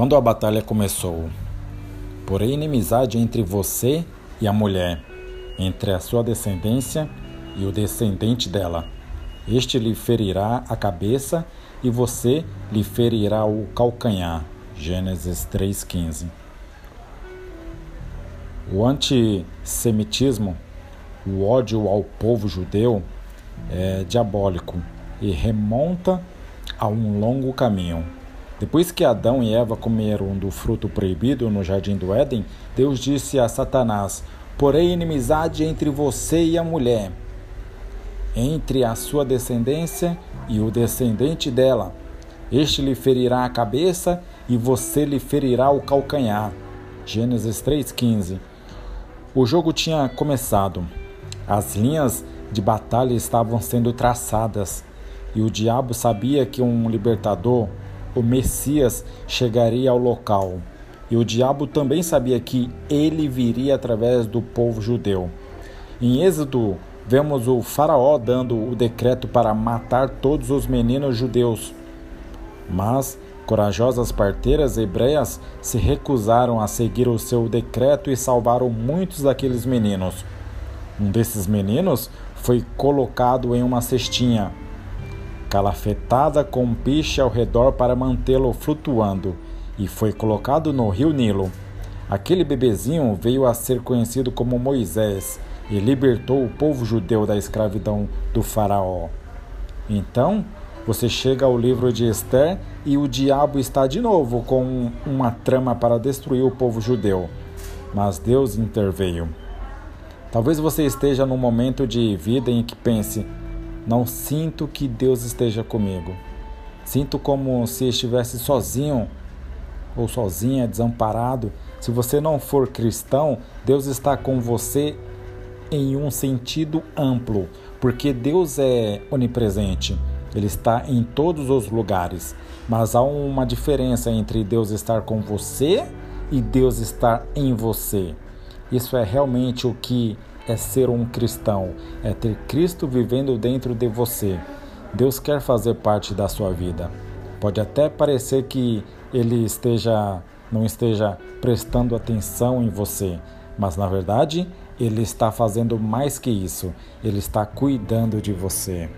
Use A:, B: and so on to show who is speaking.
A: Quando a batalha começou, porém inimizade entre você e a mulher, entre a sua descendência e o descendente dela. Este lhe ferirá a cabeça e você lhe ferirá o calcanhar. Gênesis 3,15. O antissemitismo, o ódio ao povo judeu, é diabólico e remonta a um longo caminho. Depois que Adão e Eva comeram do fruto proibido no jardim do Éden, Deus disse a Satanás: Porém, inimizade entre você e a mulher, entre a sua descendência e o descendente dela. Este lhe ferirá a cabeça e você lhe ferirá o calcanhar. Gênesis 3,15. O jogo tinha começado. As linhas de batalha estavam sendo traçadas e o diabo sabia que um libertador, o Messias chegaria ao local. E o diabo também sabia que ele viria através do povo judeu. Em Êxodo, vemos o Faraó dando o decreto para matar todos os meninos judeus. Mas corajosas parteiras hebreias se recusaram a seguir o seu decreto e salvaram muitos daqueles meninos. Um desses meninos foi colocado em uma cestinha calafetada com piche ao redor para mantê-lo flutuando, e foi colocado no rio Nilo. Aquele bebezinho veio a ser conhecido como Moisés e libertou o povo judeu da escravidão do Faraó. Então, você chega ao livro de Esther e o diabo está de novo com uma trama para destruir o povo judeu. Mas Deus interveio. Talvez você esteja num momento de vida em que pense: não sinto que Deus esteja comigo. Sinto como se estivesse sozinho ou sozinha, desamparado. Se você não for cristão, Deus está com você em um sentido amplo, porque Deus é onipresente. Ele está em todos os lugares. Mas há uma diferença entre Deus estar com você e Deus estar em você. Isso é realmente o que é ser um cristão, é ter Cristo vivendo dentro de você. Deus quer fazer parte da sua vida. Pode até parecer que ele esteja não esteja prestando atenção em você, mas na verdade ele está fazendo mais que isso. Ele está cuidando de você.